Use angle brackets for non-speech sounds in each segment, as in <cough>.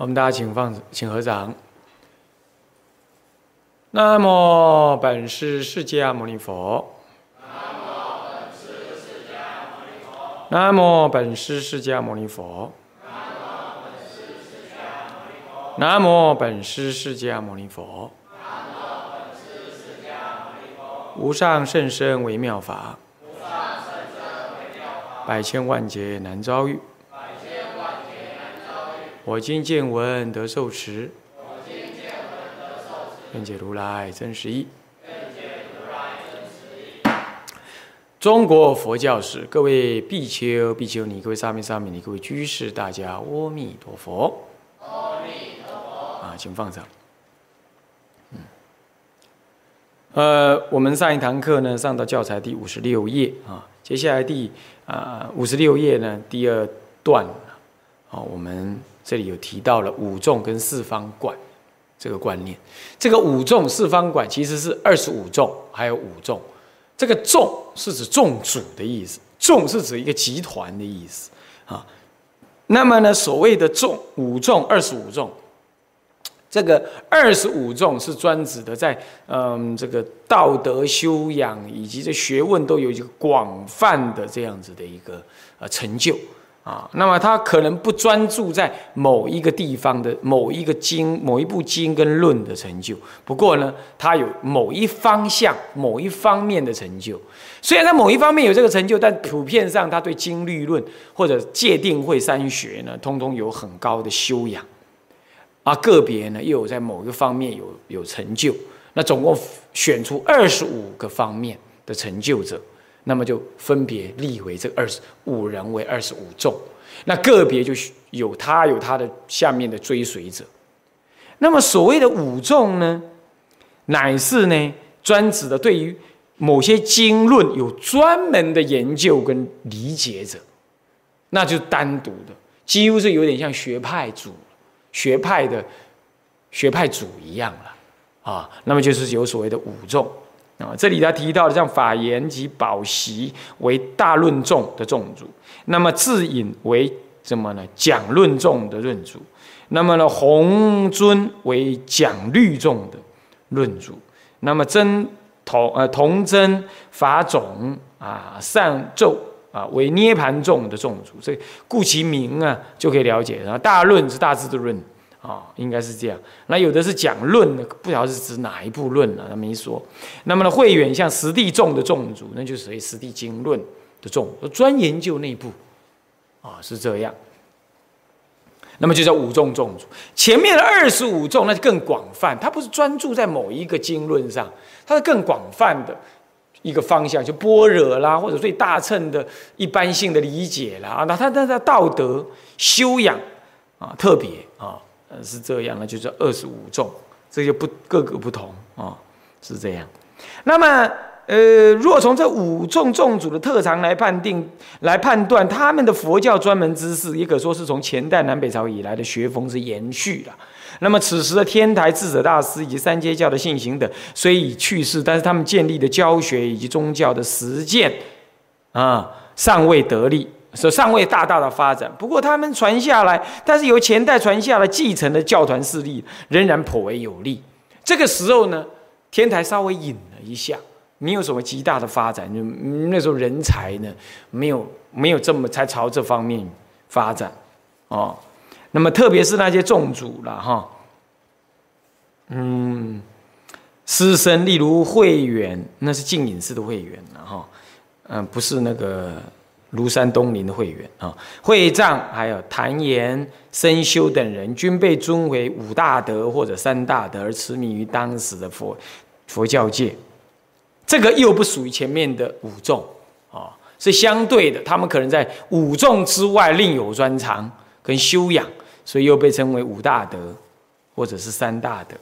我们大家请放，请合掌。南无本师释迦牟尼佛。南无本师释迦牟尼佛。南无本师释迦牟尼佛。无上甚深微妙法。百千万劫难遭遇。我今见闻得受持。愿解如来真实义。中国佛教史，各位比丘、比丘尼，各位沙弥、沙弥尼，各位居士，大家阿弥陀佛。阿弥陀佛。啊，请放上。嗯。呃，我们上一堂课呢，上到教材第五十六页啊，接下来第啊五十六页呢，第二段啊，我们这里有提到了五众跟四方观。这个观念，这个五众四方馆其实是二十五众，还有五众。这个众是指众主的意思，众是指一个集团的意思啊。那么呢，所谓的众五众二十五众，这个二十五众是专指的在嗯这个道德修养以及这学问都有一个广泛的这样子的一个呃成就。啊，那么他可能不专注在某一个地方的某一个经、某一部经跟论的成就。不过呢，他有某一方向、某一方面的成就。虽然在某一方面有这个成就，但普遍上他对经律论或者界定会三学呢，通通有很高的修养。啊，个别呢又有在某一个方面有有成就。那总共选出二十五个方面的成就者。那么就分别立为这二十五人为二十五众，那个别就有他有他的下面的追随者。那么所谓的五众呢，乃是呢专指的对于某些经论有专门的研究跟理解者，那就单独的，几乎是有点像学派主、学派的学派主一样了啊。那么就是有所谓的五众。啊，这里他提到的像法言及宝习为大论众的众主，那么自隐为什么呢？讲论众的论主，那么呢弘尊为讲律众的论主，那么真同呃同真法种啊善咒啊为涅盘众的众主，所以顾其名啊就可以了解，然后大论是大智的论。啊，应该是这样。那有的是讲论的，不晓得是指哪一部论了，他没说。那么呢，慧远像实地众的众主，那就属于实地经论的众，专研究内部。啊，是这样。那么就叫五众众主。前面的二十五众那就更广泛，它不是专注在某一个经论上，它是更广泛的一个方向，就般若啦，或者对大乘的一般性的理解啦。啊，那它它的道德修养啊，特别啊。呃，是这样，那就是二十五众，这就不各个不同啊，是这样。那么，呃，若从这五众众主的特长来判定、来判断他们的佛教专门知识，也可说是从前代南北朝以来的学风是延续了。那么，此时的天台智者大师以及三阶教的信行等虽已去世，但是他们建立的教学以及宗教的实践啊，尚未得力。所尚未大大的发展，不过他们传下来，但是由前代传下来继承的教团势力仍然颇为有力。这个时候呢，天台稍微隐了一下，没有什么极大的发展。就那时候人才呢，没有没有这么才朝这方面发展哦。那么特别是那些众主了哈，嗯，师生例如慧远，那是净隐寺的慧远了哈，嗯，不是那个。庐山东林的会员啊，会藏还有谭延、僧修等人，均被尊为五大德或者三大德，而痴迷于当时的佛佛教界。这个又不属于前面的五众啊，是相对的，他们可能在五众之外另有专长跟修养，所以又被称为五大德或者是三大德。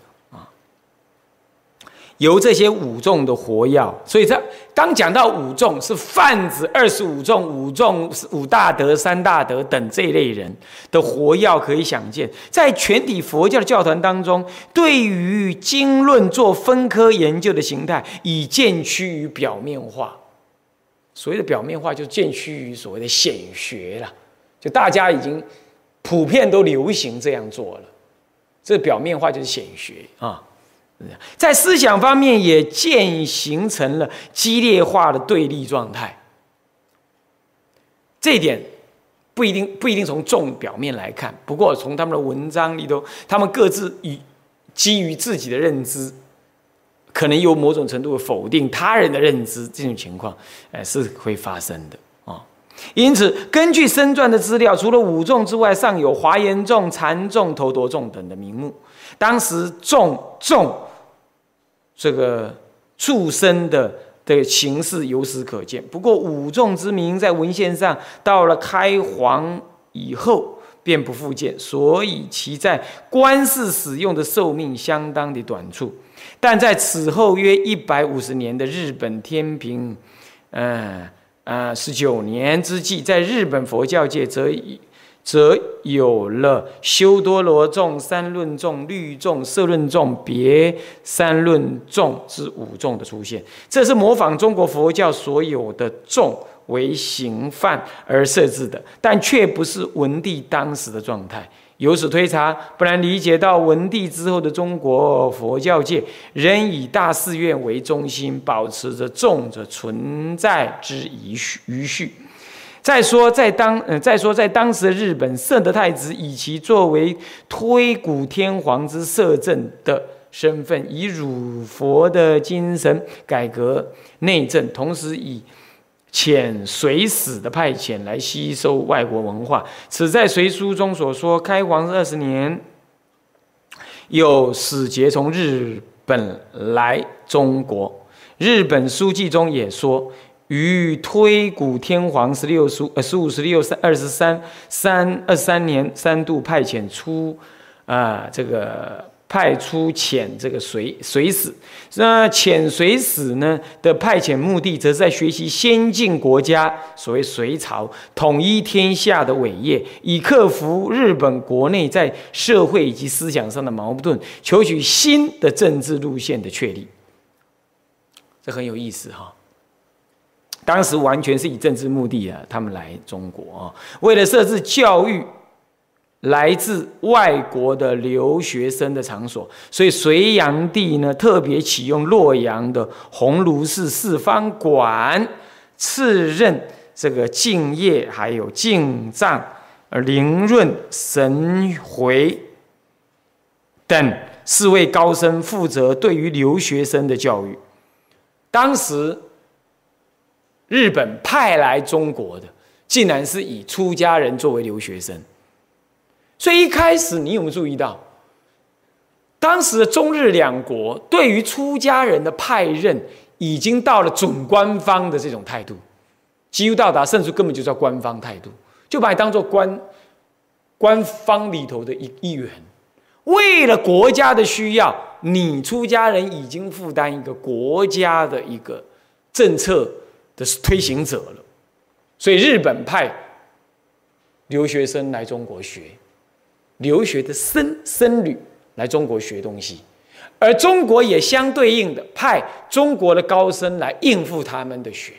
由这些五众的活药，所以这刚讲到五众是泛指二十五众、五众、五大德、三大德等这一类人的活药，可以想见，在全体佛教的教团当中，对于经论做分科研究的形态，已渐趋于表面化。所谓的表面化，就渐趋于所谓的显学了，就大家已经普遍都流行这样做了。这表面化就是显学啊，在思想方面也渐形成了激烈化的对立状态。这一点不一定不一定从重表面来看，不过从他们的文章里头，他们各自以基于自己的认知。可能有某种程度的否定他人的认知，这种情况，哎，是会发生的啊。因此，根据生传的资料，除了五众之外，尚有华严众、禅众、头陀众等的名目。当时众众这个畜生的的形式由此可见。不过，五众之名在文献上到了开皇以后便不复见，所以其在官事使用的寿命相当的短促。但在此后约一百五十年的日本天平，嗯呃十九年之际，在日本佛教界则则有了修多罗众、三论众、律众、色论众、别三论众之五众的出现。这是模仿中国佛教所有的众为形范而设置的，但却不是文帝当时的状态。由此推查，不难理解到文帝之后的中国佛教界仍以大寺院为中心，保持着众的存在之遗序余序。再说，在当呃，再说在当时的日本，圣德太子以其作为推古天皇之摄政的身份，以儒佛的精神改革内政，同时以。遣隋使的派遣来吸收外国文化，此在《隋书》中所说。开皇二十年，有使节从日本来中国。日本书记中也说，于推古天皇十六书呃十五十六三二十三三二三年三度派遣出啊这个。派出遣这个隋隋使，那遣隋使呢的派遣目的，则是在学习先进国家所谓隋朝统一天下的伟业，以克服日本国内在社会以及思想上的矛盾，求取新的政治路线的确立。这很有意思哈。当时完全是以政治目的啊，他们来中国啊，为了设置教育。来自外国的留学生的场所，所以隋炀帝呢特别启用洛阳的鸿胪寺四方馆，赐任这个敬业还有敬藏、灵润、神回等四位高僧，负责对于留学生的教育。当时日本派来中国的，竟然是以出家人作为留学生。所以一开始，你有没有注意到，当时的中日两国对于出家人的派任，已经到了准官方的这种态度，几乎到达，甚至根本就叫官方态度，就把你当做官官方里头的一一员。为了国家的需要，你出家人已经负担一个国家的一个政策的推行者了。所以日本派留学生来中国学。留学的僧僧侣来中国学东西，而中国也相对应的派中国的高僧来应付他们的学，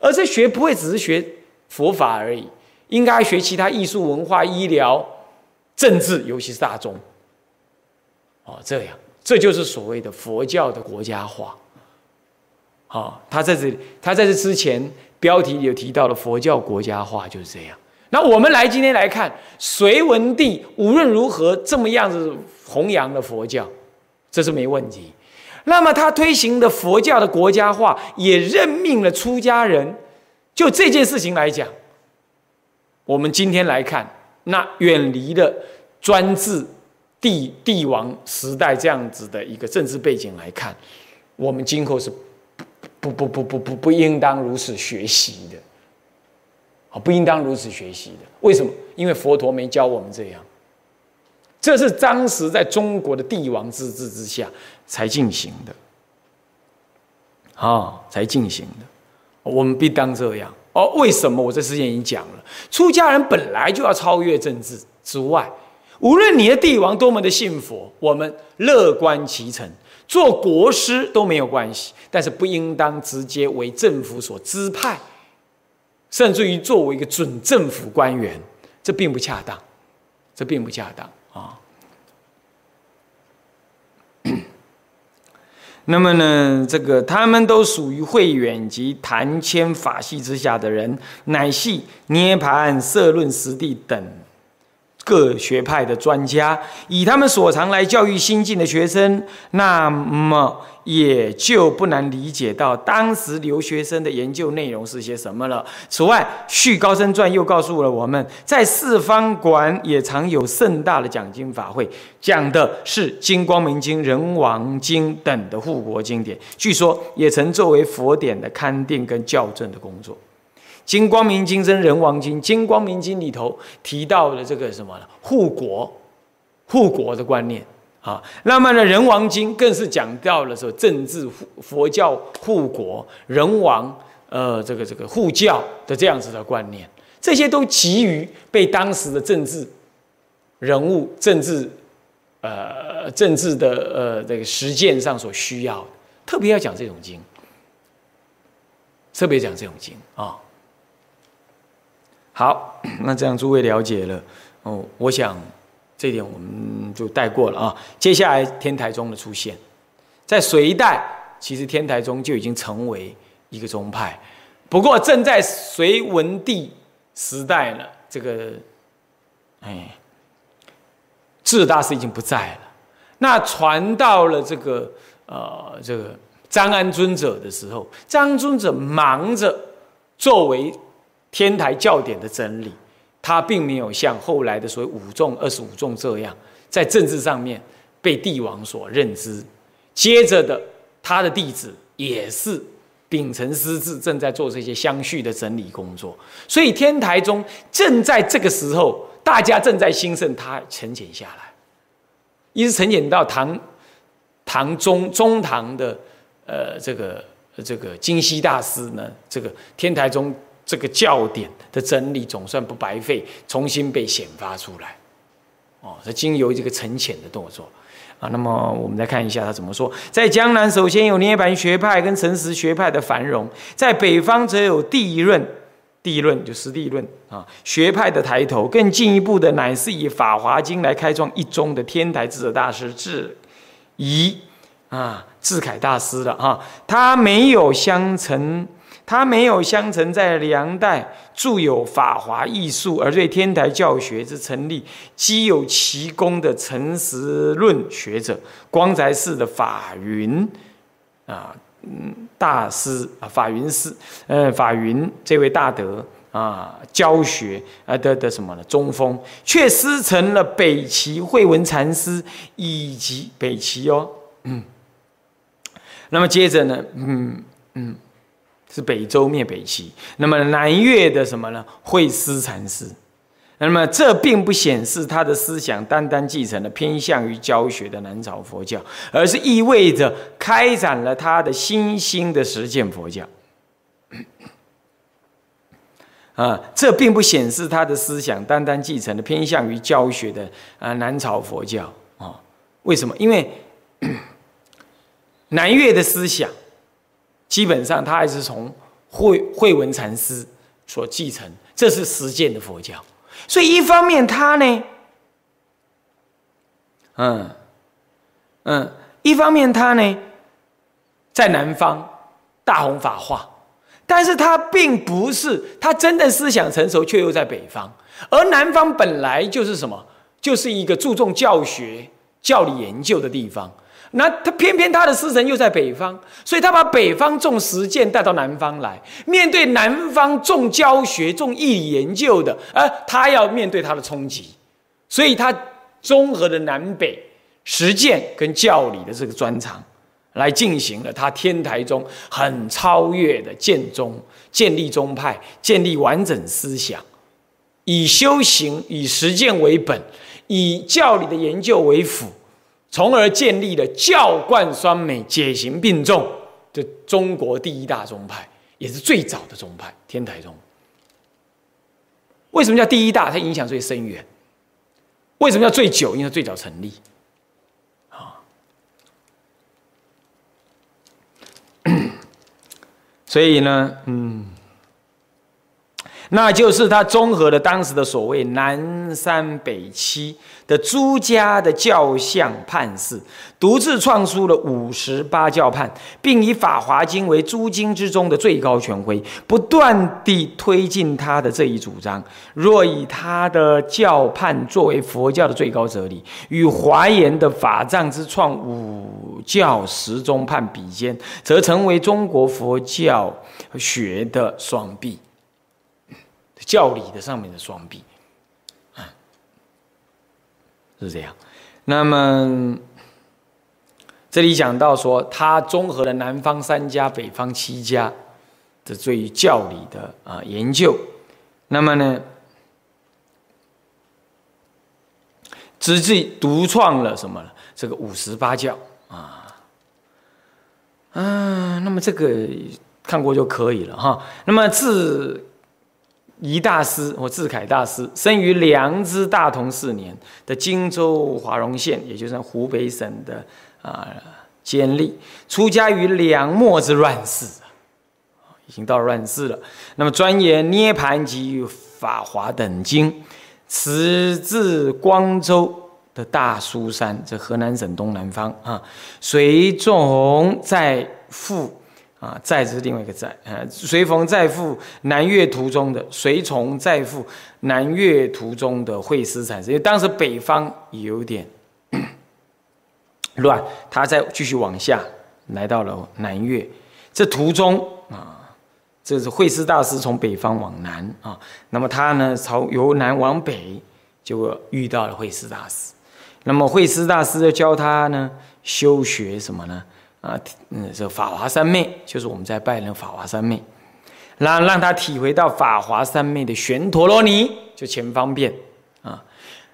而这学不会只是学佛法而已，应该学其他艺术、文化、医疗、政治，尤其是大众。哦，这样，这就是所谓的佛教的国家化。好，他在这里，他在这之前标题有提到的佛教国家化就是这样。那我们来今天来看，隋文帝无论如何这么样子弘扬的佛教，这是没问题。那么他推行的佛教的国家化，也任命了出家人。就这件事情来讲，我们今天来看，那远离了专制帝帝王时代这样子的一个政治背景来看，我们今后是不不不不不不应当如此学习的。啊，不应当如此学习的。为什么？因为佛陀没教我们这样。这是当时在中国的帝王之治之下才进行的，啊，才进行的。我们必当这样。哦，为什么？我这之前已经讲了，出家人本来就要超越政治之外，无论你的帝王多么的信佛，我们乐观其成，做国师都没有关系，但是不应当直接为政府所支派。甚至于作为一个准政府官员，这并不恰当，这并不恰当啊。<coughs> 那么呢，这个他们都属于慧远及谭谦法系之下的人，乃系涅盘、社论、实地等。各学派的专家以他们所长来教育新进的学生，那么也就不难理解到当时留学生的研究内容是些什么了。此外，《续高僧传》又告诉了我们，在四方馆也常有盛大的讲经法会，讲的是《金光明经》《人王经》等的护国经典，据说也曾作为佛典的勘定跟校正的工作。《金光明经》跟《人王经》，《金光明经》里头提到了这个什么呢？护国、护国的观念啊。那么呢，《人王经》更是讲到了说政治佛教护国、人王呃这个这个护教的这样子的观念。这些都急于被当时的政治人物、政治呃政治的呃这个实践上所需要的，特别要讲这种经，特别讲这种经啊。好，<coughs> 那这样诸位了解了哦。我想这点我们就带过了啊。接下来天台宗的出现，在隋代其实天台宗就已经成为一个宗派，不过正在隋文帝时代呢，这个哎智大师已经不在了。那传到了这个呃这个张安尊者的时候，张尊者忙着作为。天台教典的整理，他并没有像后来的所谓五众、二十五众这样，在政治上面被帝王所认知。接着的，他的弟子也是秉承师志，正在做这些相续的整理工作。所以天台中正在这个时候，大家正在兴盛，他沉潜下来，一直沉潜到唐唐中中唐的呃这个这个金溪大师呢，这个天台中。这个教典的真理总算不白费，重新被显发出来。哦，是经由这个沉潜的动作啊。那么我们再看一下他怎么说：在江南，首先有涅盘学派跟诚实学派的繁荣；在北方，则有地论、地论就是地论啊学派的抬头。更进一步的，乃是以《法华经》来开创一宗的天台智者大师智仪啊智凯大师的啊，他没有相承。他没有相承在梁代著有《法华艺术》，而对天台教学之成立，积有奇功的诚实论学者光宅寺的法云啊，嗯，大师啊，法云师，呃，法云这位大德啊，教学啊的的什么呢？中锋，却师承了北齐慧文禅师以及北齐哦，嗯，那么接着呢，嗯嗯。是北周灭北齐，那么南越的什么呢？慧思禅师，那么这并不显示他的思想单单继承了偏向于教学的南朝佛教，而是意味着开展了他的新兴的实践佛教。啊，这并不显示他的思想单单继承了偏向于教学的啊南朝佛教啊？为什么？因为 <coughs> 南越的思想。基本上，他还是从慧慧文禅师所继承，这是实践的佛教。所以，一方面他呢，嗯嗯，一方面他呢，在南方大弘法化，但是他并不是他真的思想成熟，却又在北方。而南方本来就是什么，就是一个注重教学、教理研究的地方。那他偏偏他的师承又在北方，所以他把北方重实践带到南方来，面对南方重教学、重义研究的，而他要面对他的冲击，所以他综合的南北实践跟教理的这个专长，来进行了他天台中很超越的建宗、建立宗派、建立完整思想，以修行、以实践为本，以教理的研究为辅。从而建立了教贯双美、解行并重的中国第一大宗派，也是最早的宗派——天台宗。为什么叫第一大？它影响最深远。为什么叫最久？因为最早成立。啊，<coughs> 所以呢，嗯，那就是他综合了当时的所谓南山北七的诸家的教相判事，独自创出了五十八教判，并以《法华经》为诸经之中的最高权威，不断地推进他的这一主张。若以他的教判作为佛教的最高哲理，与华严的法藏之创五教十宗判比肩，则成为中国佛教学的双臂。教理的上面的双臂，啊，是这样。那么这里讲到说，他综合了南方三家、北方七家的对于教理的啊研究。那么呢，直至独创了什么？这个五十八教啊，啊，那么这个看过就可以了哈。那么自仪大师或智凯大师生于良知大同四年的荆州华容县，也就是湖北省的啊监利，出家于梁末之乱世已经到乱世了。那么钻研涅盘及法华等经，辞至光州的大苏山，这河南省东南方啊，随众在赴。啊，再是另外一个在，呃，随逢在赴南越途中的，随从在赴南越途中的会师产生，因为当时北方有点 <coughs> 乱，他再继续往下来到了南越，这途中啊，这是会师大师从北方往南啊，那么他呢，朝由南往北就遇到了会师大师，那么会师大师教他呢修学什么呢？啊，嗯，这法华三昧就是我们在拜那法华三昧，让让他体会到法华三昧的玄陀罗尼，就前方便啊。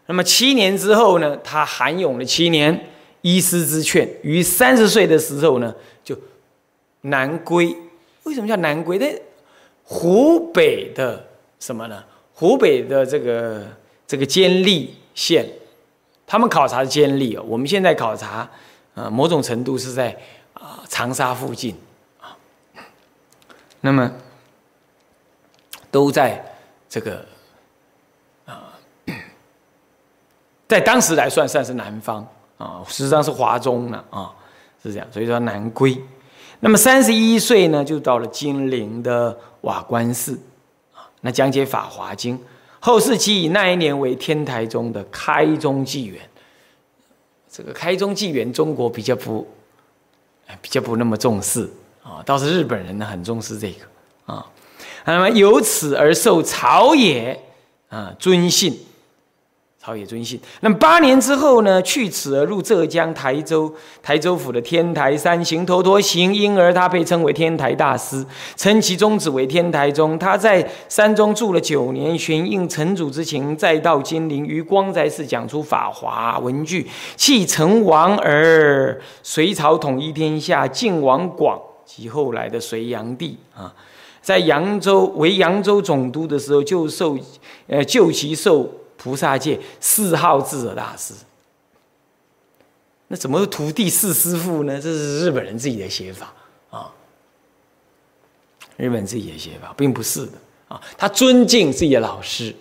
那么七年之后呢，他含勇了七年，依师之劝，于三十岁的时候呢，就南归。为什么叫南归？那湖北的什么呢？湖北的这个这个监利县，他们考察的监利哦，我们现在考察。啊，某种程度是在啊长沙附近啊，那么都在这个啊，<coughs> 在当时来算算是南方啊，实际上是华中了啊，是这样，所以说南归。那么三十一岁呢，就到了金陵的瓦官寺啊，那讲解《法华经》，后世期以那一年为天台宗的开宗纪元。这个开宗纪元，中国比较不，比较不那么重视啊，倒是日本人呢很重视这个啊，那么由此而受朝野啊尊信。朝野尊信。那么八年之后呢，去此而入浙江台州台州府的天台山行头陀行，因而他被称为天台大师，称其宗旨为天台宗。他在山中住了九年，寻应城主之情，再到金陵于光宅寺讲出法华文句，弃成王而隋朝统一天下，晋王广及后来的隋炀帝啊，在扬州为扬州总督的时候，就受呃就其受。菩萨界四号智者大师，那怎么徒弟四师傅呢？这是日本人自己的写法啊，日本自己的写法，并不是的啊。他尊敬自己的老师，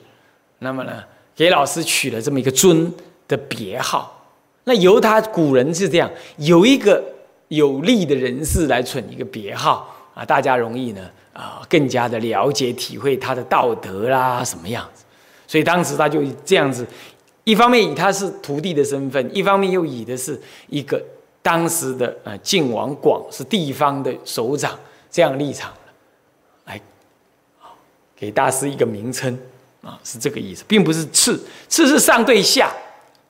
那么呢，给老师取了这么一个尊的别号。那由他古人是这样，有一个有利的人士来存一个别号啊，大家容易呢啊，更加的了解体会他的道德啦，什么样子。所以当时他就这样子，一方面以他是徒弟的身份，一方面又以的是一个当时的呃晋王广是地方的首长这样立场来，给大师一个名称啊，是这个意思，并不是次，次是上对下，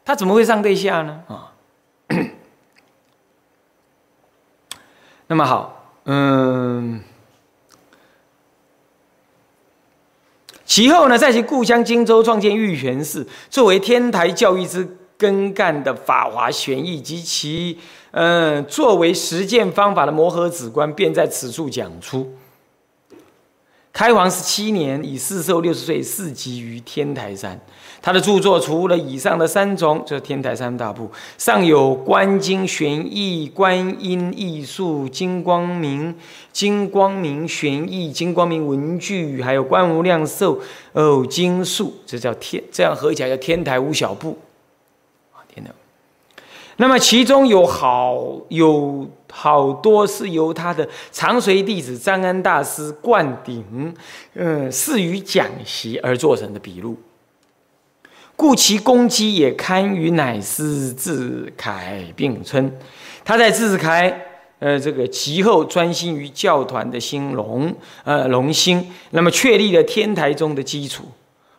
他怎么会上对下呢？啊，<coughs> 那么好，嗯。其后呢，在其故乡荆州创建玉泉寺，作为天台教育之根干的法华玄义及其嗯作为实践方法的摩诃止观，便在此处讲出。开皇十七年，以四寿六十岁，逝疾于天台山。他的著作除了以上的三种，就是天台三大部，尚有《观经玄义》《观音艺术》《金光明》《金光明玄义》《金光明文具》，还有《观无量寿哦经术》，这叫天，这样合起来叫天台五小部。啊，天台。那么其中有好有好多是由他的长随弟子张安大师灌顶，嗯，赐予讲习而做成的笔录，故其功绩也堪与乃师智凯并称。他在智凯，呃，这个其后专心于教团的兴隆，呃，隆兴，那么确立了天台宗的基础，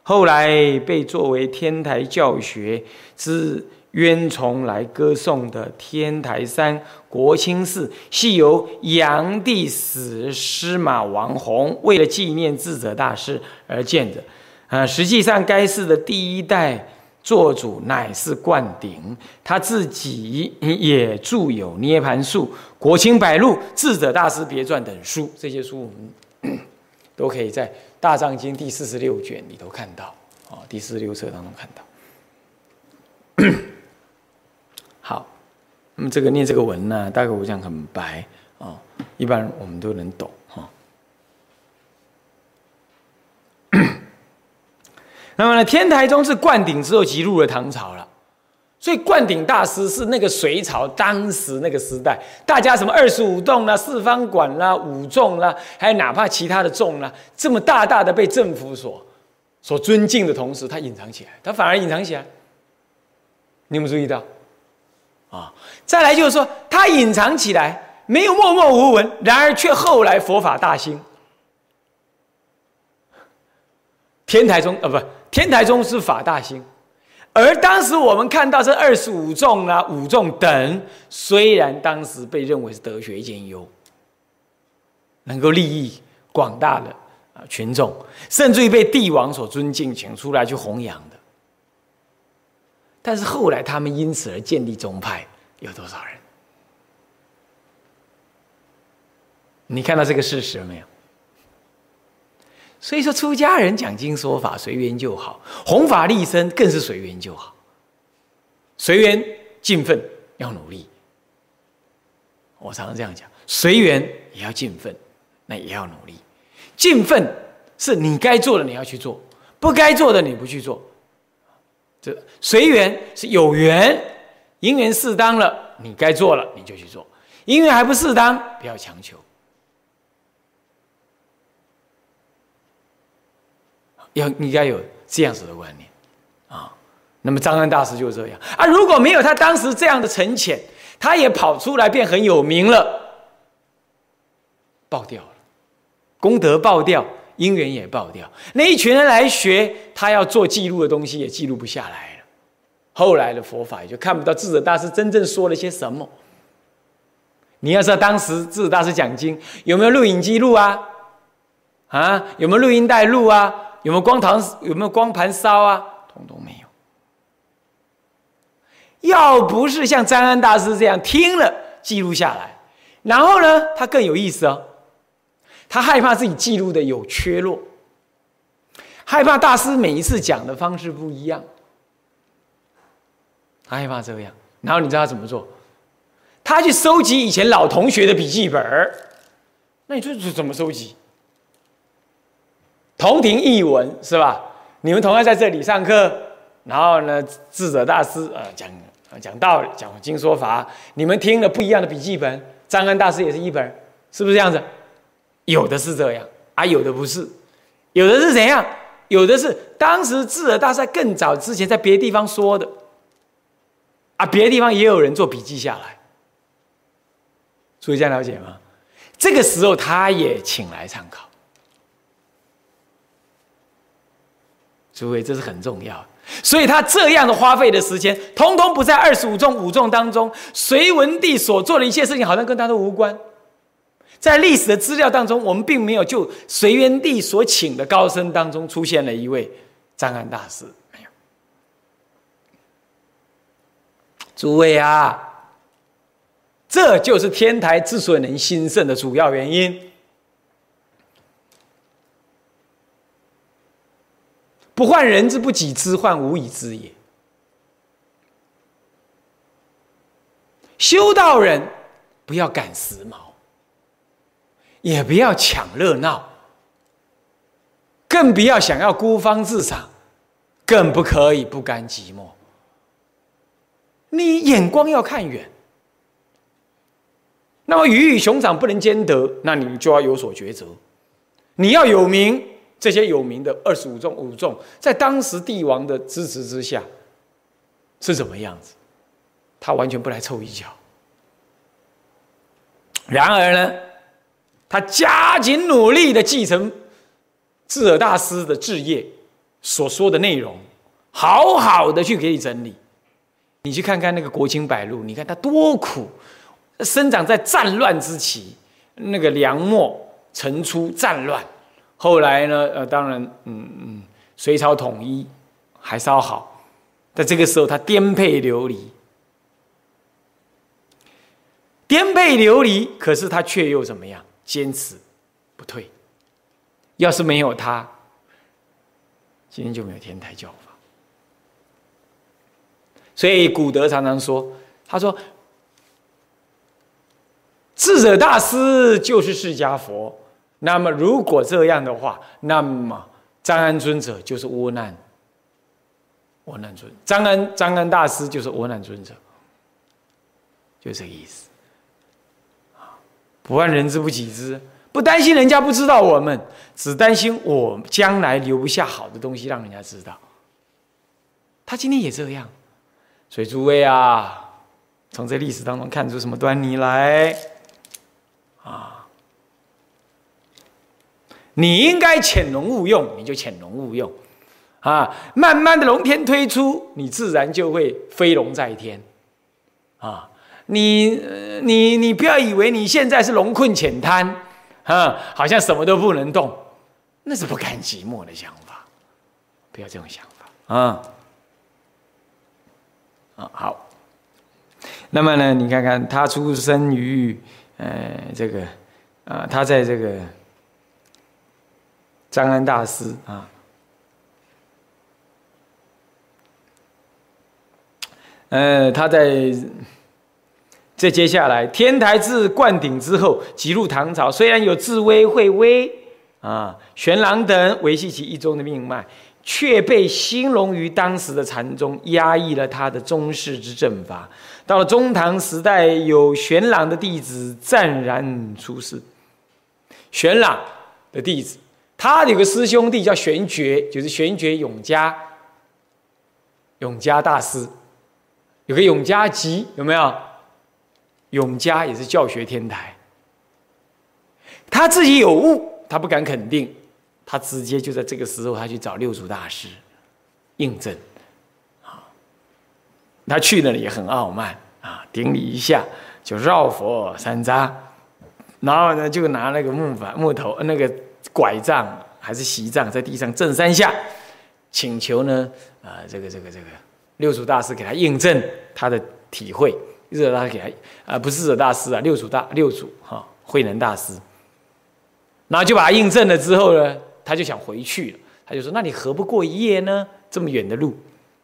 后来被作为天台教学之。冤从来歌颂的天台山国清寺，系由杨帝死司马王弘为了纪念智者大师而建的。啊，实际上该寺的第一代做主乃是灌顶，他自己也著有《涅盘术》《国清百录》《智者大师别传》等书。这些书我们 <coughs> 都可以在《大藏经》第四十六卷里头看到，啊，第四十六册当中看到。<coughs> 好，那么这个念这个文呢，大概我讲很白啊，一般我们都能懂哈。那么呢，天台宗是灌顶之后即入了唐朝了，所以灌顶大师是那个隋朝当时那个时代，大家什么二十五洞啦、四方馆啦、五众啦，还有哪怕其他的众啦，这么大大的被政府所所尊敬的同时，他隐藏起来，他反而隐藏起来，你有没有注意到？啊，再来就是说，他隐藏起来，没有默默无闻，然而却后来佛法大兴。天台宗啊，不，天台宗是法大兴，而当时我们看到这二十五众啊、五众等，虽然当时被认为是德学兼优，能够利益广大的啊群众，甚至于被帝王所尊敬，请出来去弘扬的。但是后来他们因此而建立宗派有多少人？你看到这个事实没有？所以说，出家人讲经说法随缘就好，弘法立身更是随缘就好。随缘尽奋要努力，我常常这样讲：随缘也要尽奋，那也要努力。尽奋是你该做的你要去做，不该做的你不去做。这随缘是有缘，因缘适当了，你该做了你就去做；因缘还不适当，不要强求。要应该有这样子的观念啊。那么张安大师就是这样啊。如果没有他当时这样的沉潜，他也跑出来变很有名了，爆掉了，功德爆掉。因缘也爆掉，那一群人来学，他要做记录的东西也记录不下来了。后来的佛法也就看不到智者大师真正说了些什么。你要知道，当时智者大师讲经有没有录影机录啊？啊，有没有录音带录啊？有没有光堂？有没有光盘烧啊？通通没有。要不是像张安大师这样听了记录下来，然后呢，他更有意思哦。他害怕自己记录的有缺落，害怕大师每一次讲的方式不一样，他害怕这样。然后你知道他怎么做？他去收集以前老同学的笔记本那你说是怎么收集？同庭译文是吧？你们同样在这里上课，然后呢，智者大师啊讲讲道理、讲经说法，你们听了不一样的笔记本。张安大师也是一本，是不是这样子？有的是这样，啊，有的不是，有的是怎样？有的是当时智者大赛更早之前在别的地方说的，啊，别的地方也有人做笔记下来，所以这样了解吗？这个时候他也请来参考，诸位这是很重要，所以他这样的花费的时间，通通不在二十五众五众当中，隋文帝所做的一切事情，好像跟他都无关。在历史的资料当中，我们并没有就隋元帝所请的高僧当中出现了一位张安大师，没有。诸位啊，这就是天台之所以能兴盛的主要原因。不患人之不己知，患无以知也。修道人不要赶时髦，也不要抢热闹，更不要想要孤芳自赏，更不可以不甘寂寞。你眼光要看远。那么鱼与熊掌不能兼得，那你就要有所抉择。你要有名，这些有名的二十五众、五众，在当时帝王的支持之下，是怎么样子？他完全不来凑一脚。然而呢，他加紧努力的继承智尔大师的志业所说的内容，好好的去给你整理。你去看看那个国清百路，你看他多苦。生长在战乱之期，那个梁末陈初战乱，后来呢？呃，当然，嗯嗯，隋朝统一还稍好，在这个时候他颠沛流离，颠沛流离，可是他却又怎么样？坚持不退。要是没有他，今天就没有天台教法。所以古德常常说，他说。智者大师就是释迦佛。那么，如果这样的话，那么张安尊者就是窝难，窝难尊。张安张安大师就是窝难尊者，就这个意思。不患人之不己知，不担心人家不知道我们，只担心我将来留不下好的东西让人家知道。他今天也这样，所以诸位啊，从这历史当中看出什么端倪来？啊！你应该潜龙勿用，你就潜龙勿用，啊！慢慢的龙天推出，你自然就会飞龙在天，啊！你你你不要以为你现在是龙困浅滩，啊，好像什么都不能动，那是不甘寂寞的想法，不要这种想法，啊！啊，好。那么呢，你看看他出生于。呃，这个啊，他在这个张安大师啊，呃，他在这接下来天台自灌顶之后，即入唐朝。虽然有智威、慧威啊、玄朗等维系其一宗的命脉，却被兴隆于当时的禅宗压抑了他的宗室之正法。到了中唐时代，有玄朗的弟子湛然出世。玄朗的弟子，他有个师兄弟叫玄觉，就是玄觉永嘉，永嘉大师，有个永嘉集，有没有？永嘉也是教学天台。他自己有悟，他不敢肯定，他直接就在这个时候，他去找六祖大师印证。他去那里也很傲慢啊，顶礼一下就绕佛三匝，然后呢就拿那个木板木头那个拐杖还是席杖在地上震三下，请求呢啊这个这个这个六祖大师给他印证他的体会，热他给他啊不是热大师啊六祖大六祖哈慧能大师，然后就把他印证了之后呢，他就想回去了，他就说那你何不过一夜呢？这么远的路，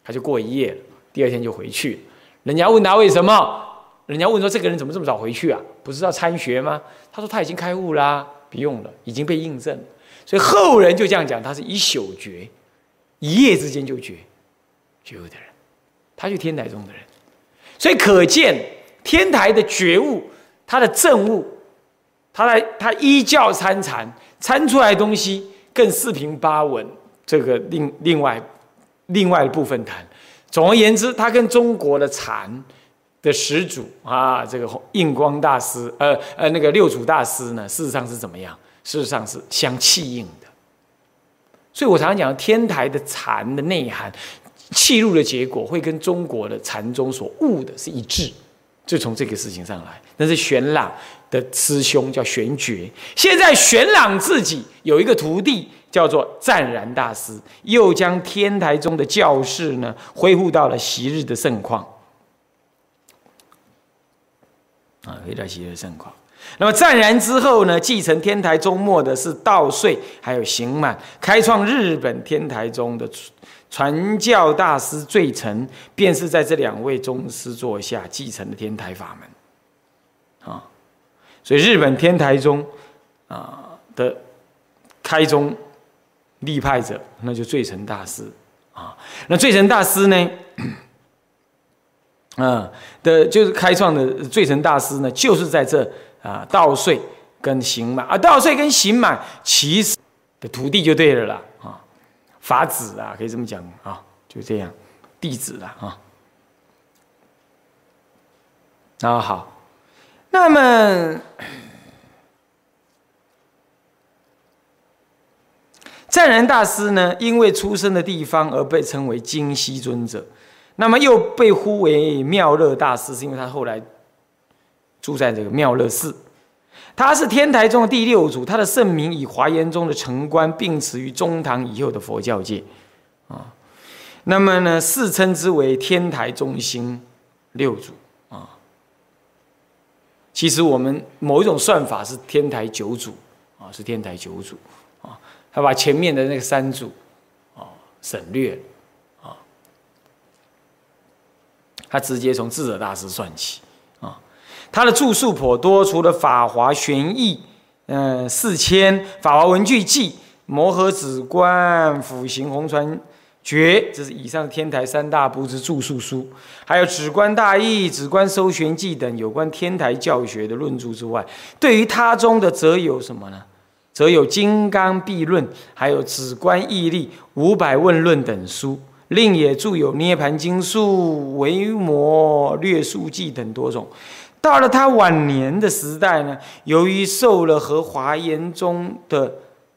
他就过一夜了。第二天就回去了，人家问他为什么？人家问说：“这个人怎么这么早回去啊？不是要参学吗？”他说：“他已经开悟啦，不用了，已经被印证了。”所以后人就这样讲，他是一宿觉，一夜之间就觉觉悟的人，他就天台中的人。所以可见天台的觉悟，他的正悟，他来他依教参禅，参出来的东西更四平八稳。这个另另外另外的部分谈。总而言之，他跟中国的禅的始祖啊，这个印光大师，呃呃，那个六祖大师呢，事实上是怎么样？事实上是相气应的。所以我常常讲，天台的禅的内涵，气入的结果，会跟中国的禅宗所悟的是一致。就从这个事情上来。那是玄朗的师兄叫玄觉，现在玄朗自己有一个徒弟。叫做湛然大师，又将天台中的教室呢恢复到了昔日的盛况，啊，回到昔日盛况。那么湛然之后呢，继承天台宗末的是道遂，还有行满，开创日本天台宗的传教大师最成，便是在这两位宗师座下继承的天台法门，啊，所以日本天台宗啊的开宗立派者，那就最成大师啊，那最成大师呢？嗯，的，就是开创的最成大师呢，就是在这啊，道税跟行满啊，道税跟行满其实的徒弟就对了啦啊，法子啊，可以这么讲啊，就这样，弟子了啊。啊好，那么湛然大师呢，因为出生的地方而被称为金西尊者。那么又被呼为妙乐大师，是因为他后来住在这个妙乐寺。他是天台宗的第六祖，他的圣名以华严宗的成观并持于中唐以后的佛教界啊。那么呢，世称之为天台中心六祖啊。其实我们某一种算法是天台九祖啊，是天台九祖啊。他把前面的那个三祖啊省略。他直接从智者大师算起啊，他的著述颇多，除了《法华玄义》、嗯《四千》、《法华文具记》、《摩诃止观》、《辅行红传诀》，这是以上天台三大部之著述书，还有《止观大义》、《止观搜玄记》等有关天台教学的论著之外，对于他中的则有什么呢？则有《金刚臂论》，还有《止观义例》、《五百问论》等书。另也著有《涅盘经术》《维摩略书记》等多种。到了他晚年的时代呢，由于受了和华严宗的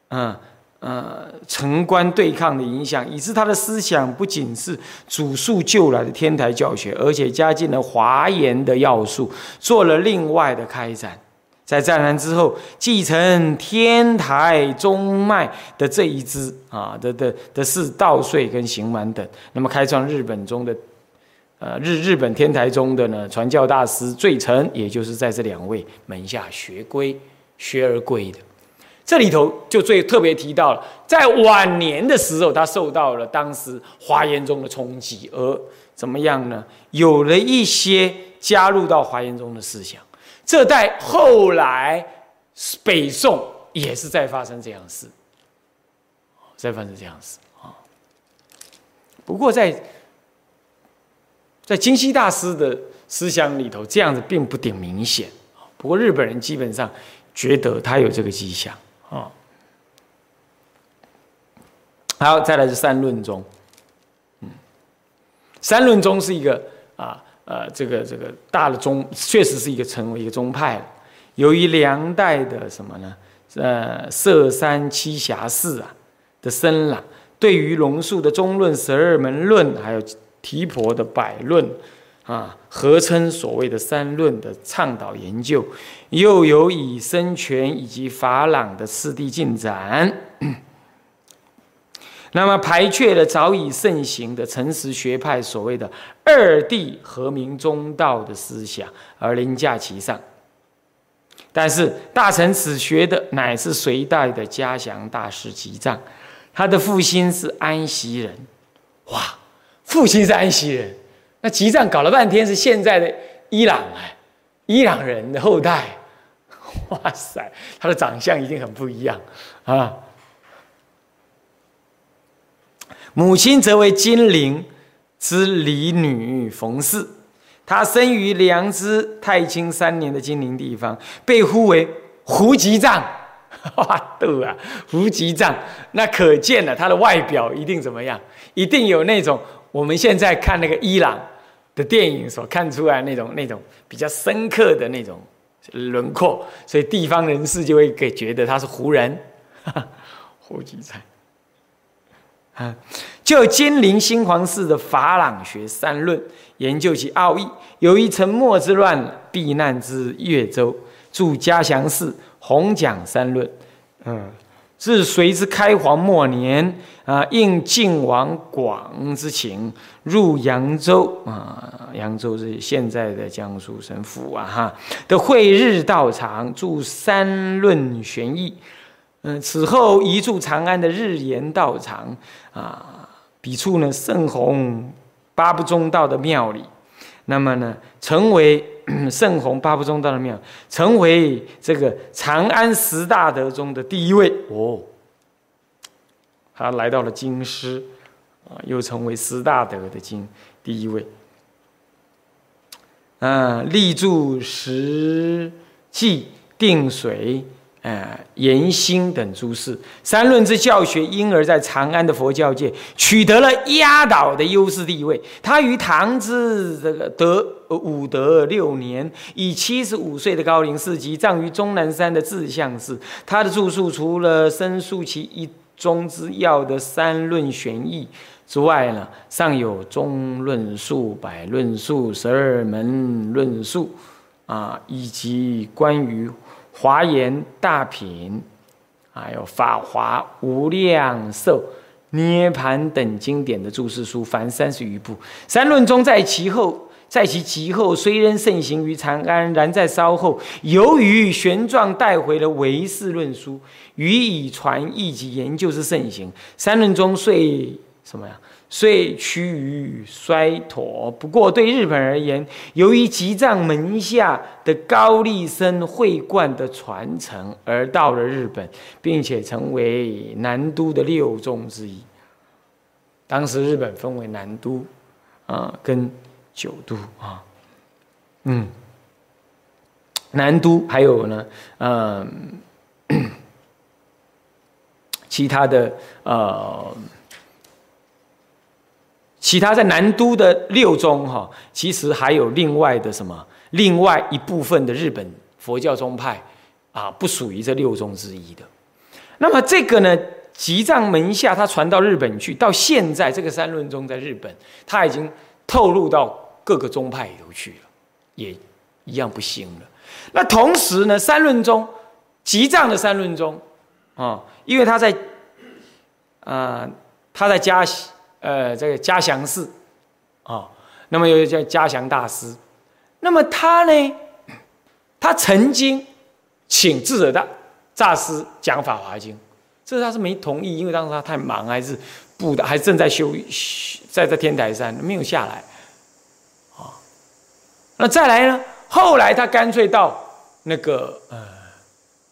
嗯呃城关对抗的影响，以致他的思想不仅是主述旧来的天台教学，而且加进了华严的要素，做了另外的开展。在湛然之后，继承天台中脉的这一支啊的的的是道岁跟行满等，那么开创日本中的，呃日日本天台中的呢传教大师最成，也就是在这两位门下学归学而归的。这里头就最特别提到了，在晚年的时候，他受到了当时华严宗的冲击，而怎么样呢？有了一些加入到华严宗的思想。这代后来北宋也是在发生这样事，在发生这样事啊。不过在在金西大师的思想里头，这样子并不顶明显不过日本人基本上觉得他有这个迹象啊。好，再来是三论宗，嗯，三论宗是一个啊。呃，这个这个大的宗确实是一个成为一个宗派了。由于梁代的什么呢？呃，色山栖霞寺啊的僧朗，对于龙树的中论、十二门论，还有提婆的百论啊，合称所谓的三论的倡导研究，又有以僧权以及法朗的次第进展。那么排却了早已盛行的诚实学派所谓的二谛和明中道的思想，而凌驾其上。但是大成此学的乃是隋代的嘉祥大师吉藏，他的父亲是安息人。哇，父亲是安息人，那吉藏搞了半天是现在的伊朗哎，伊朗人的后代。哇塞，他的长相一定很不一样啊。母亲则为金陵之李女冯氏，她生于良知太清三年的金陵地方，被呼为胡吉藏。<laughs> 哇，对啊，胡吉藏，那可见了她的外表一定怎么样？一定有那种我们现在看那个伊朗的电影所看出来那种那种比较深刻的那种轮廓，所以地方人士就会给觉得他是胡人。<laughs> 胡吉藏。啊，就金陵新皇寺的法朗学三论，研究其奥义。由于沉默之乱，避难之越州，住嘉祥寺，弘讲三论。嗯，是随之开皇末年啊，应晋王广之请，入扬州啊，扬州是现在的江苏省府啊哈的会日道场，著三论玄义。嗯，此后移驻长安的日延道场啊，彼处呢圣弘八不中道的庙里，那么呢，成为 <clears throat> 圣弘八不中道的庙，成为这个长安十大德中的第一位哦。他来到了京师啊，又成为十大德的京第一位。啊，立柱石记定水。呃，严心等诸事，三论之教学，因而在长安的佛教界取得了压倒的优势地位。他于唐之这个德武德六年，以七十五岁的高龄逝疾，葬于终南山的智相寺。他的著述除了申述其一宗之要的三论玄义之外呢，尚有中论述、百论述、十二门论述啊，以及关于。华严大品，还有法华无量寿涅盘等经典的注释书，凡三十余部。三论中在其后，在其其后，虽仍盛行于长安，然在稍后，由于玄奘带回了唯识论书，予以传译及研究之盛行，三论中遂什么呀？虽趋于衰妥，不过对日本而言，由于吉藏门下的高丽僧会观的传承，而到了日本，并且成为南都的六宗之一。当时日本分为南都啊跟九都啊，嗯，南都还有呢，嗯，其他的呃。其他在南都的六宗哈，其实还有另外的什么？另外一部分的日本佛教宗派啊，不属于这六宗之一的。那么这个呢，吉藏门下他传到日本去，到现在这个三论宗在日本，他已经透露到各个宗派里头去了，也一样不行了。那同时呢，三论宗，吉藏的三论宗啊，因为他在啊，他在加西。呃，这个嘉祥寺，啊，那么又叫嘉祥大师，那么他呢，他曾经请智者大大师讲《法华经》，这他是没同意，因为当时他太忙，还是不的，还正在修，在在天台山没有下来，啊，那再来呢？后来他干脆到那个呃，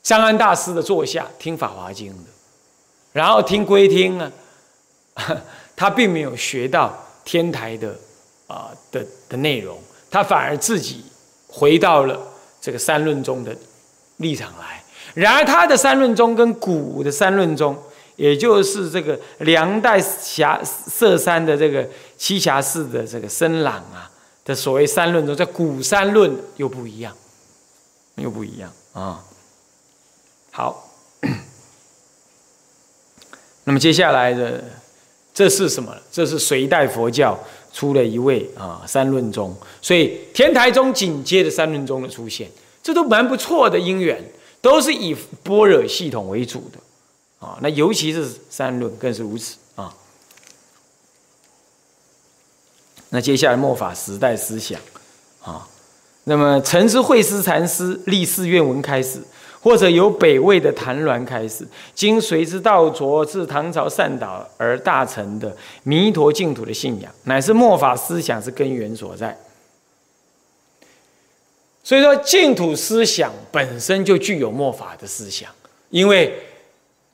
张安大师的座下听《法华经》的，然后听归听啊。他并没有学到天台的啊的的内容，他反而自己回到了这个三论中的立场来。然而，他的三论中跟古的三论中，也就是这个梁代霞色山的这个栖霞寺的这个深朗啊的所谓三论中，在古三论又不一样，又不一样啊。好，<coughs> 那么接下来的。这是什么？这是隋代佛教出了一位啊三论宗，所以天台宗紧接着三论宗的出现，这都蛮不错的因缘，都是以般若系统为主的啊。那尤其是三论更是如此啊。那接下来末法时代思想啊，那么陈之慧思禅师立誓愿文开始。或者由北魏的谭鸾开始，经随之道着至唐朝善导而大成的弥陀净土的信仰，乃是末法思想之根源所在。所以说，净土思想本身就具有末法的思想，因为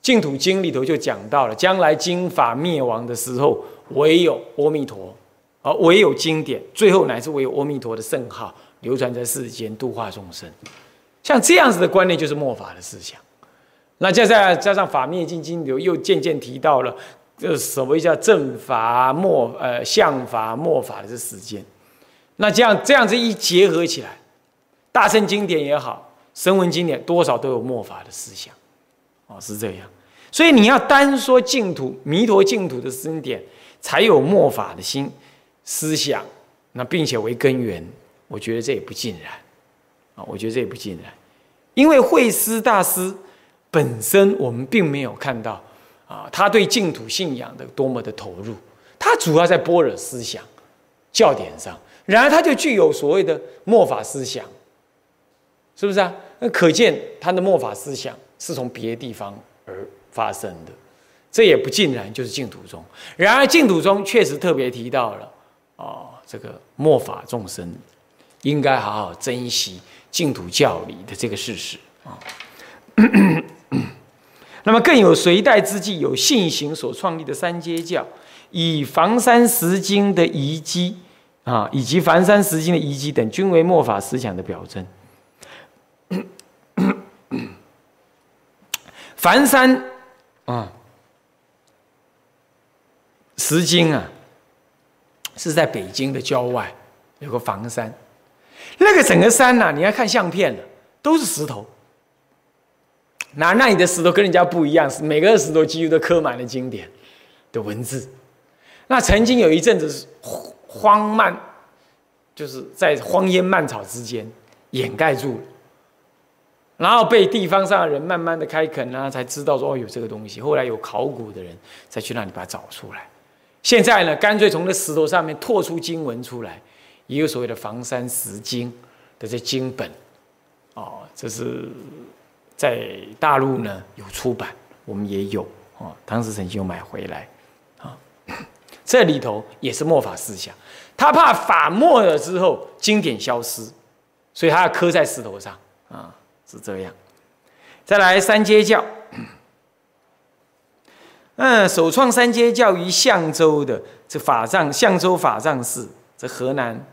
净土经里头就讲到了，将来经法灭亡的时候，唯有阿弥陀，而唯有经典，最后乃是唯有阿弥陀的圣号流传在世间，度化众生。像这样子的观念就是末法的思想，那加上加上法灭尽经流又渐渐提到了，这所谓叫正法末呃相法末法的这时间，那这样这样子一结合起来，大圣经典也好，声闻经典多少都有末法的思想，哦是这样，所以你要单说净土弥陀净土的经典才有末法的心思想，那并且为根源，我觉得这也不尽然，啊我觉得这也不尽然。因为慧思大师本身我们并没有看到啊，他对净土信仰的多么的投入，他主要在般若思想教典上，然而他就具有所谓的末法思想，是不是啊？那可见他的末法思想是从别的地方而发生的，这也不尽然就是净土中。然而净土中确实特别提到了哦，这个末法众生应该好好珍惜净土教理的这个事实啊。<coughs> 那么更有隋代之际有信行所创立的三阶教，以房山石经的遗迹啊，以及房山石经的遗迹等，均为末法思想的表征。房山啊，石经啊，是在北京的郊外有个房山，那个整个山呐，你要看相片了，都是石头。那那里的石头跟人家不一样，是每个石头几乎都刻满了经典的文字。那曾经有一阵子是荒漫，就是在荒烟蔓草之间掩盖住了，然后被地方上的人慢慢的开垦啊，才知道说哦有这个东西。后来有考古的人再去那里把它找出来。现在呢，干脆从那石头上面拓出经文出来，也有所谓的房山石经的这经本。哦，这是。在大陆呢有出版，我们也有哦，当时曾经有买回来，啊，这里头也是末法思想，他怕法没了之后经典消失，所以他要刻在石头上啊，是这样。再来三阶教，嗯，首创三阶教于象州的这法藏，象州法藏寺，这河南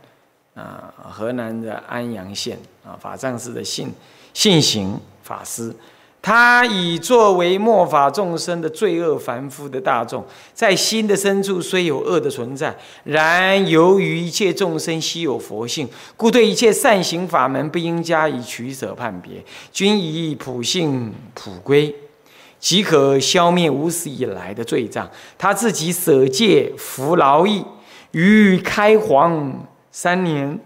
啊，河南的安阳县啊，法藏寺的信信行。法师，他以作为末法众生的罪恶凡夫的大众，在心的深处虽有恶的存在，然由于一切众生悉有佛性，故对一切善行法门不应加以取舍判别，均以普性普归，即可消灭无始以来的罪障。他自己舍戒服劳役，于开皇三年。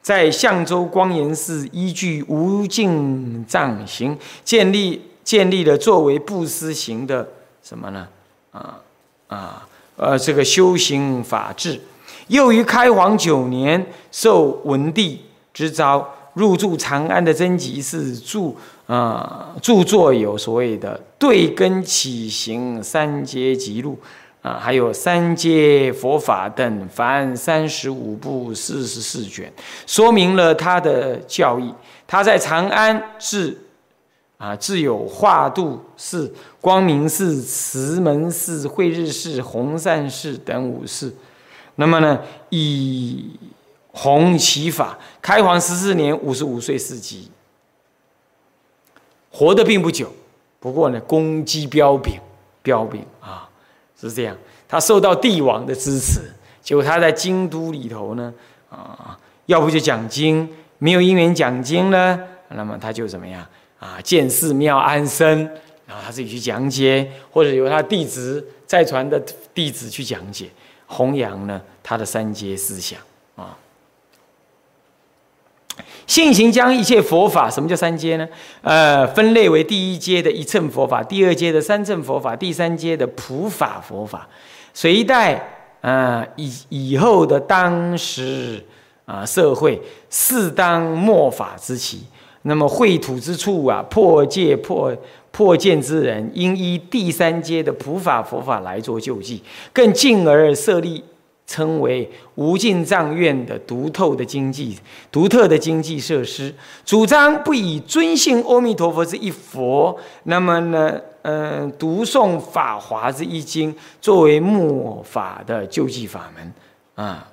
在象州光严寺，依据无尽藏行，建立建立了作为布施行的什么呢？啊啊呃，这个修行法制。又于开皇九年，受文帝之召，入住长安的真集寺，著啊著作有所谓的《对根起行三阶集录》。啊，还有三阶佛法等，凡三十五部四十四卷，说明了他的教义。他在长安治，啊，自有化度寺、光明寺、慈门寺、慧日寺、弘善寺等五寺。那么呢，以弘其法，开皇十四年，五十五岁逝疾，活得并不久。不过呢，功绩彪炳，彪炳啊。是这样，他受到帝王的支持，结果他在京都里头呢，啊，要不就讲经，没有因缘讲经呢，那么他就怎么样啊？建寺庙安身，然后他自己去讲解，或者由他弟子再传的弟子去讲解，弘扬呢他的三阶思想。现行将一切佛法，什么叫三阶呢？呃，分类为第一阶的一乘佛法，第二阶的三乘佛法，第三阶的普法佛法。隋代啊，以以后的当时啊社会，适当末法之期。那么秽土之处啊，破戒破破见之人，应依第三阶的普法佛法来做救济，更进而设立。称为无尽藏院的独特的经济、独特的经济设施，主张不以尊信阿弥陀佛之一佛，那么呢，嗯，读诵法华之一经作为末法的救济法门。啊，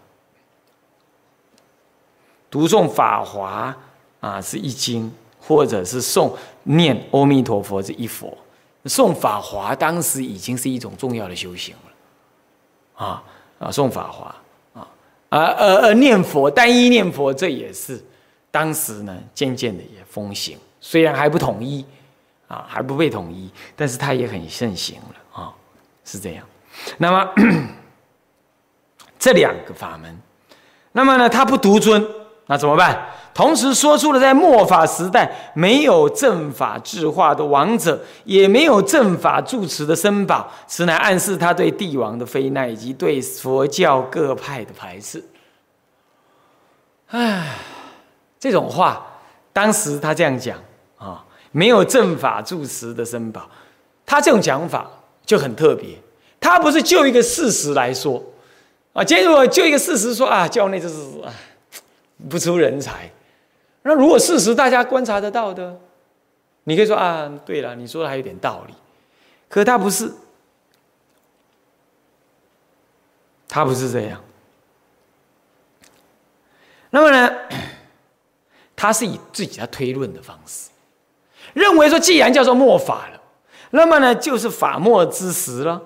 读诵法华啊是一经，或者是诵念阿弥陀佛之一佛，诵法华当时已经是一种重要的修行了，啊。啊，诵法华啊，啊呃呃，念佛单一念佛，这也是当时呢渐渐的也风行，虽然还不统一啊，还不被统一，但是他也很盛行了啊，是这样。那么这两个法门，那么呢，他不独尊那怎么办？同时说出了在末法时代没有正法智化的王者，也没有正法住持的僧宝，此乃暗示他对帝王的非难，以及对佛教各派的排斥。唉，这种话，当时他这样讲啊，没有正法住持的僧宝，他这种讲法就很特别。他不是就一个事实来说啊，结果就一个事实说啊，教内就是啊。不出人才，那如果事实大家观察得到的，你可以说啊，对了，你说的还有点道理。可他不是，他不是这样。那么呢，<coughs> 他是以自己的推论的方式，认为说，既然叫做末法了，那么呢，就是法末之时了，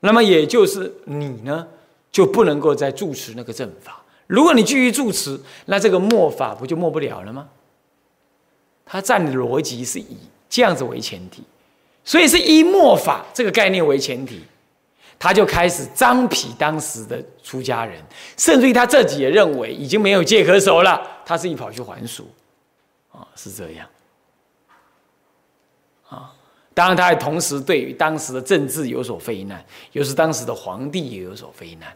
那么也就是你呢，就不能够再住持那个正法。如果你继续住持，那这个末法不就末不了了吗？他站的逻辑是以这样子为前提，所以是以末法这个概念为前提，他就开始张皮当时的出家人，甚至于他自己也认为已经没有借可守了，他自己跑去还俗，啊，是这样，啊，当然他也同时对于当时的政治有所非难，又是当时的皇帝也有所非难。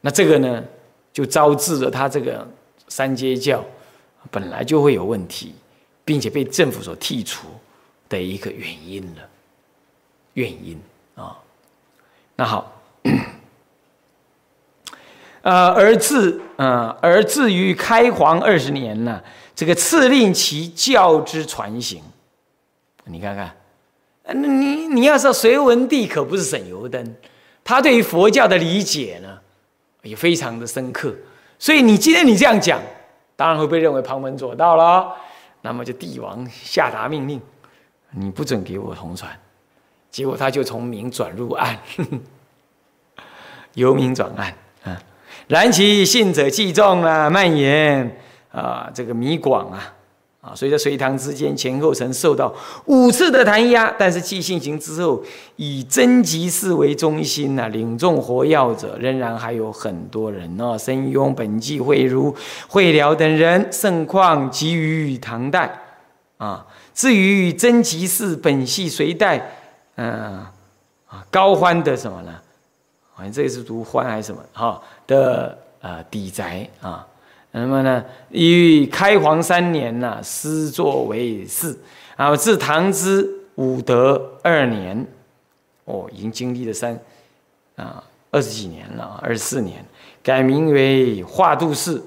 那这个呢，就招致了他这个三阶教本来就会有问题，并且被政府所剔除的一个原因了。原因啊，那好，<coughs> 呃，而至呃，而至于开皇二十年呢，这个赐令其教之传行，你看看，那你你要说隋文帝可不是省油灯，他对于佛教的理解呢？也非常的深刻，所以你今天你这样讲，当然会被认为旁门左道了。那么就帝王下达命令，你不准给我同船，结果他就从明转入暗，<laughs> 由明转暗啊。然其信者既重啊，蔓延啊，这个弥广啊。啊，所以在隋唐之间前后曾受到五次的弹压，但是继信行之后，以真吉寺为中心呐，领众活药者仍然还有很多人哦。申雍、本纪、慧如、慧了等人，盛况及于唐代啊。至于真吉寺本系隋代，嗯啊，高欢的什么呢？好像这个是读欢还是什么？哈的呃底宅啊。那么呢，于开皇三年呢，师作为寺啊，自唐之武德二年，哦，已经经历了三啊二十几年了，二十四年，改名为化度寺。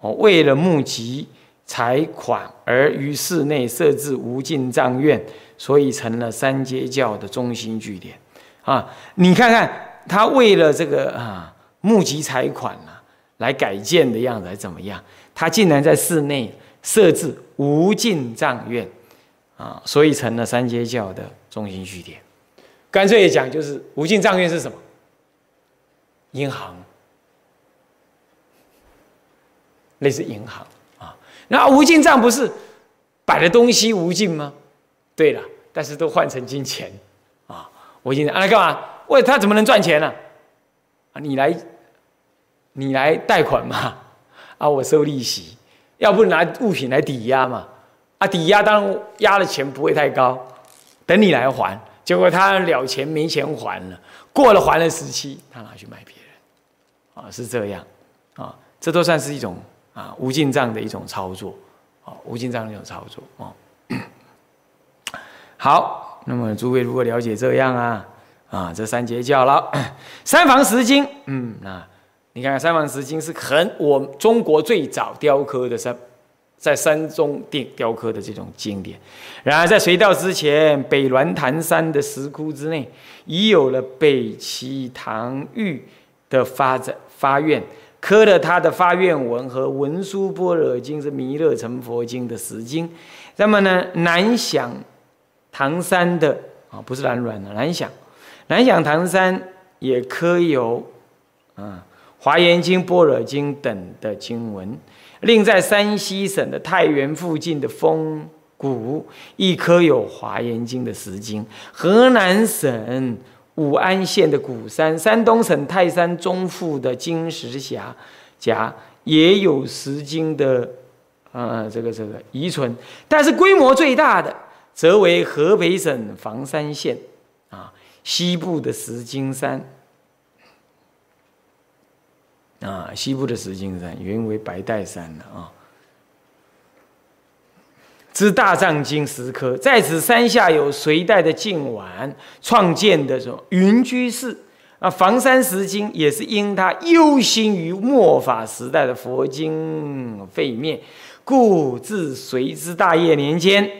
哦，为了募集财款而于寺内设置无尽藏院，所以成了三阶教的中心据点。啊，你看看他为了这个啊募集财款呢。来改建的样子还怎么样？他竟然在室内设置无尽藏院，啊，所以成了三阶教的中心据点。干脆一讲，就是无尽藏院是什么？银行，类似银行啊。那无尽藏不是摆的东西无尽吗？对了，但是都换成金钱啊。无尽啊来干嘛？为他怎么能赚钱呢？啊，你来。你来贷款嘛？啊，我收利息，要不拿物品来抵押嘛？啊，抵押当然押的钱不会太高，等你来还。结果他了钱没钱还了，过了还的时期，他拿去卖别人，啊，是这样，啊，这都算是一种啊无尽账的一种操作，啊，无尽账的一种操作，啊。<coughs> 好，那么诸位如果了解这样啊，啊，这三节教了，<coughs> 三房十经，嗯，那。你看《三王石经》是很我中国最早雕刻的山，在山中雕雕刻的这种经典。然而在隋道之前，北峦坛山的石窟之内，已有了北齐唐玉的发展发愿，刻了他的发愿文和文殊般若经是弥勒成佛经的石经。那么呢，南响唐山的啊，不是南软的南响，南响唐山也刻有啊。华严经、般若经等的经文，另在山西省的太原附近的风谷，亦刻有华严经的石经；河南省武安县的鼓山、山东省泰山中腹的金石峡，夹也有石经的，呃，这个这个遗存，但是规模最大的，则为河北省房山县啊西部的石经山。啊，西部的石经山原为白带山的啊。之大藏经十科，在此山下有隋代的晋晚创建的什么云居寺啊，房山石经也是因他忧心于末法时代的佛经废灭，故自隋之大业年间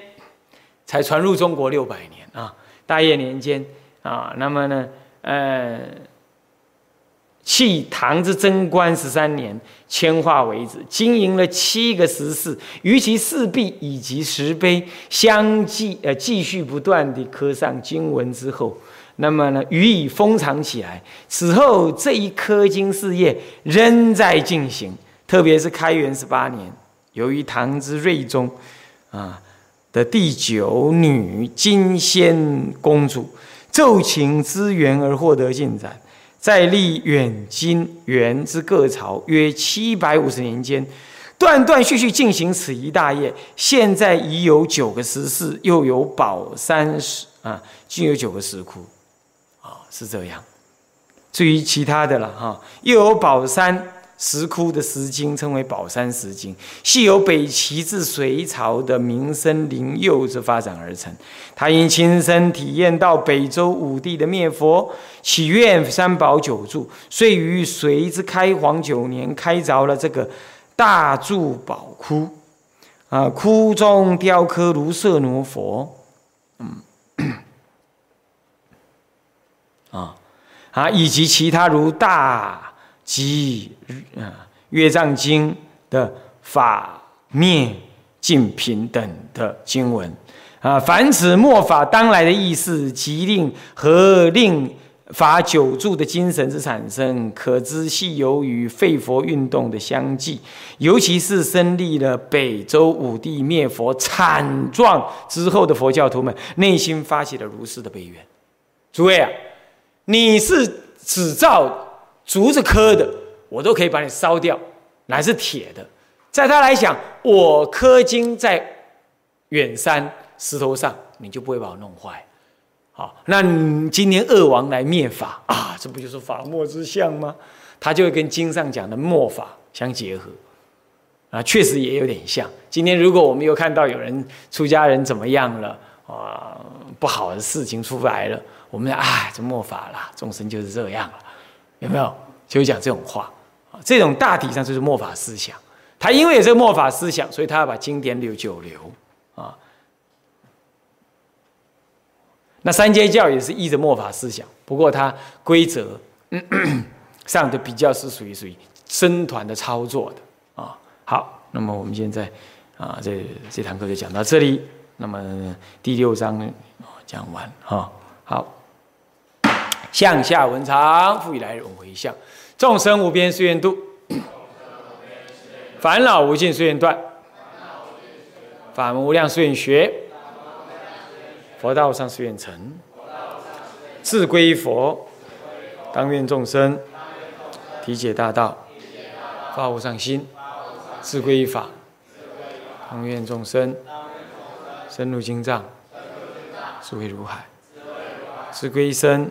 才传入中国六百年啊。大业年间啊，那么呢，呃。弃唐之贞观十三年迁化为止，经营了七个十四，于其四壁以及石碑相继呃继续不断地刻上经文之后，那么呢予以封藏起来。此后这一刻经事业仍在进行，特别是开元十八年，由于唐之睿宗啊的第九女金仙公主奏请支援而获得进展。在历远今元之各朝约七百五十年间，断断续续进行此一大业。现在已有九个石室，又有宝山石啊，竟有九个石窟，啊，是这样。至于其他的了哈，又有宝山。石窟的石经称为宝山石经，系由北齐至隋朝的名僧灵佑之发展而成。他因亲身体验到北周武帝的灭佛，祈愿三宝久住，遂于隋之开皇九年开凿了这个大柱宝窟。啊，窟中雕刻如舍那佛，嗯，啊啊，以及其他如大。及啊，乐藏经的法灭尽平等的经文啊，凡此末法当来的意思，即令和令法久住的精神之产生，可知系由于废佛运动的相继，尤其是身历了北周武帝灭佛惨状之后的佛教徒们，内心发起了如是的悲怨。诸位啊，你是只造。竹子刻的，我都可以把你烧掉，乃是铁的。在他来讲，我刻经在远山石头上，你就不会把我弄坏。好，那今天恶王来灭法啊，这不就是法末之相吗？他就会跟经上讲的末法相结合啊，确实也有点像。今天如果我们又看到有人出家人怎么样了啊，不好的事情出来了，我们哎，这末法了，众生就是这样了。有没有就会讲这种话啊？这种大体上就是末法思想。他因为有这个末法思想，所以他要把经典留久留啊。那三阶教也是依着末法思想，不过它规则 <coughs> 上的比较是属于属于僧团的操作的啊。好，那么我们现在啊，这这堂课就讲到这里。那么第六章讲完哈，好。向下文长，复以来日回向。众生无边誓愿度，<coughs> 烦恼无尽誓愿断，法门无量誓愿学，佛道无上誓愿成。自归佛，当愿众生体解大道，发无上心；自归法，当愿众生深入经藏，智慧如海；自归身。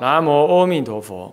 南无阿弥陀佛。